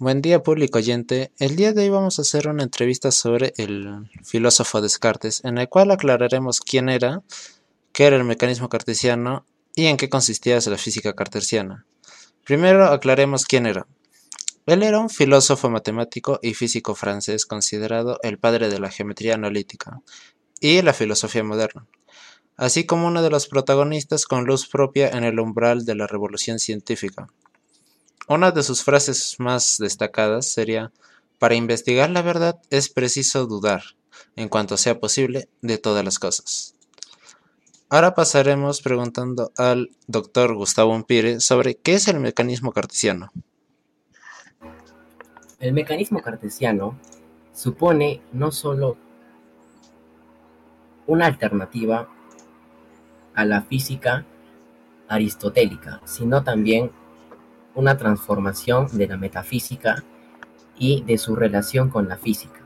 Buen día público oyente, el día de hoy vamos a hacer una entrevista sobre el filósofo Descartes, en el cual aclararemos quién era, qué era el mecanismo cartesiano y en qué consistía la física cartesiana. Primero aclaremos quién era. Él era un filósofo matemático y físico francés considerado el padre de la geometría analítica y la filosofía moderna, así como uno de los protagonistas con luz propia en el umbral de la revolución científica. Una de sus frases más destacadas sería, para investigar la verdad es preciso dudar, en cuanto sea posible, de todas las cosas. Ahora pasaremos preguntando al doctor Gustavo Umpire sobre qué es el mecanismo cartesiano. El mecanismo cartesiano supone no solo una alternativa a la física aristotélica, sino también una transformación de la metafísica y de su relación con la física.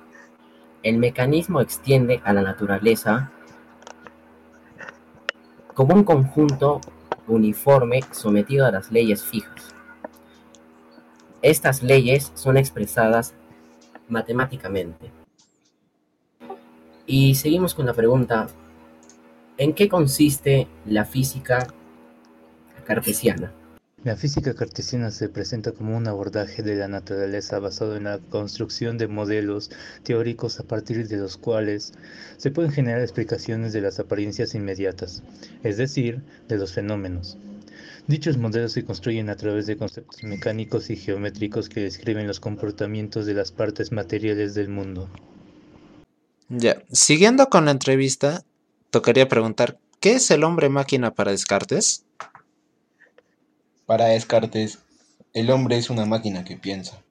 El mecanismo extiende a la naturaleza como un conjunto uniforme sometido a las leyes fijas. Estas leyes son expresadas matemáticamente. Y seguimos con la pregunta, ¿en qué consiste la física cartesiana? La física cartesiana se presenta como un abordaje de la naturaleza basado en la construcción de modelos teóricos a partir de los cuales se pueden generar explicaciones de las apariencias inmediatas, es decir, de los fenómenos. Dichos modelos se construyen a través de conceptos mecánicos y geométricos que describen los comportamientos de las partes materiales del mundo. Ya, siguiendo con la entrevista, tocaría preguntar, ¿qué es el hombre máquina para Descartes? Para Descartes, el hombre es una máquina que piensa.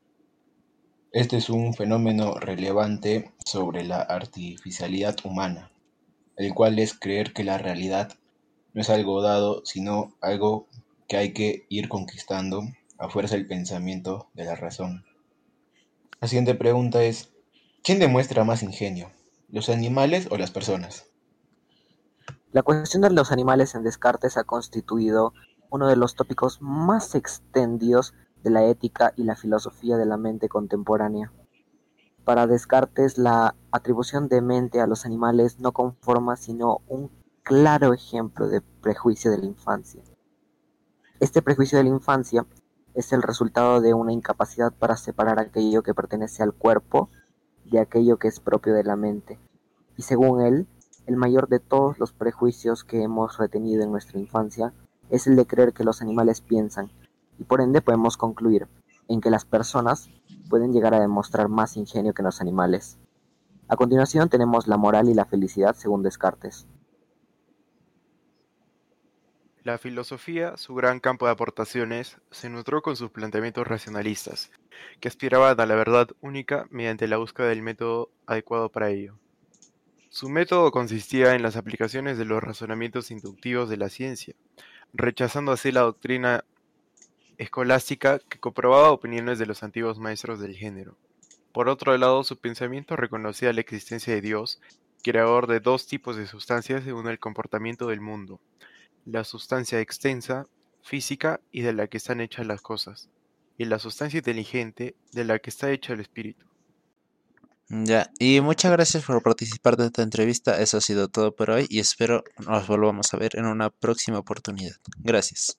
Este es un fenómeno relevante sobre la artificialidad humana, el cual es creer que la realidad no es algo dado, sino algo que hay que ir conquistando a fuerza del pensamiento de la razón. La siguiente pregunta es, ¿quién demuestra más ingenio, los animales o las personas? La cuestión de los animales en Descartes ha constituido uno de los tópicos más extendidos de la ética y la filosofía de la mente contemporánea. Para Descartes, la atribución de mente a los animales no conforma sino un claro ejemplo de prejuicio de la infancia. Este prejuicio de la infancia es el resultado de una incapacidad para separar aquello que pertenece al cuerpo de aquello que es propio de la mente. Y según él, el mayor de todos los prejuicios que hemos retenido en nuestra infancia es el de creer que los animales piensan, y por ende podemos concluir en que las personas pueden llegar a demostrar más ingenio que los animales. A continuación tenemos la moral y la felicidad según Descartes. La filosofía, su gran campo de aportaciones, se nutrió con sus planteamientos racionalistas, que aspiraban a la verdad única mediante la búsqueda del método adecuado para ello. Su método consistía en las aplicaciones de los razonamientos inductivos de la ciencia, rechazando así la doctrina escolástica que comprobaba opiniones de los antiguos maestros del género. Por otro lado, su pensamiento reconocía la existencia de Dios, creador de dos tipos de sustancias según el comportamiento del mundo, la sustancia extensa, física y de la que están hechas las cosas, y la sustancia inteligente de la que está hecho el espíritu. Ya, y muchas gracias por participar de esta entrevista. Eso ha sido todo por hoy y espero nos volvamos a ver en una próxima oportunidad. Gracias.